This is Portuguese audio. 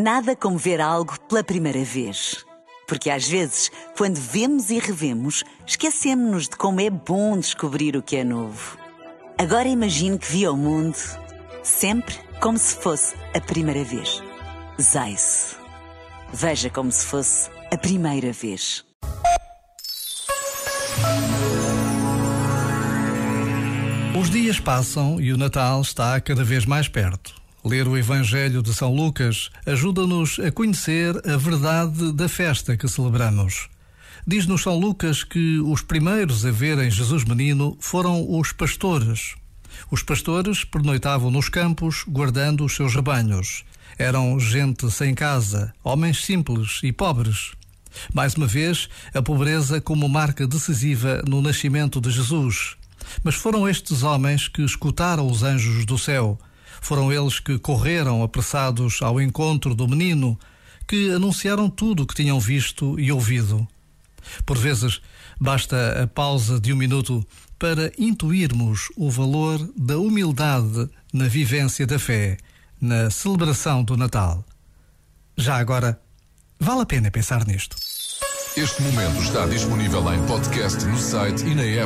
Nada como ver algo pela primeira vez. Porque às vezes, quando vemos e revemos, esquecemos-nos de como é bom descobrir o que é novo. Agora imagine que viu o mundo sempre como se fosse a primeira vez. Zais. Veja como se fosse a primeira vez. Os dias passam e o Natal está cada vez mais perto. Ler o Evangelho de São Lucas ajuda-nos a conhecer a verdade da festa que celebramos. Diz-nos São Lucas que os primeiros a verem Jesus menino foram os pastores. Os pastores pernoitavam nos campos, guardando os seus rebanhos. Eram gente sem casa, homens simples e pobres. Mais uma vez, a pobreza como marca decisiva no nascimento de Jesus. Mas foram estes homens que escutaram os anjos do céu foram eles que correram apressados ao encontro do menino, que anunciaram tudo o que tinham visto e ouvido. Por vezes, basta a pausa de um minuto para intuirmos o valor da humildade na vivência da fé, na celebração do Natal. Já agora, vale a pena pensar nisto. Este momento está disponível em podcast no site e na app.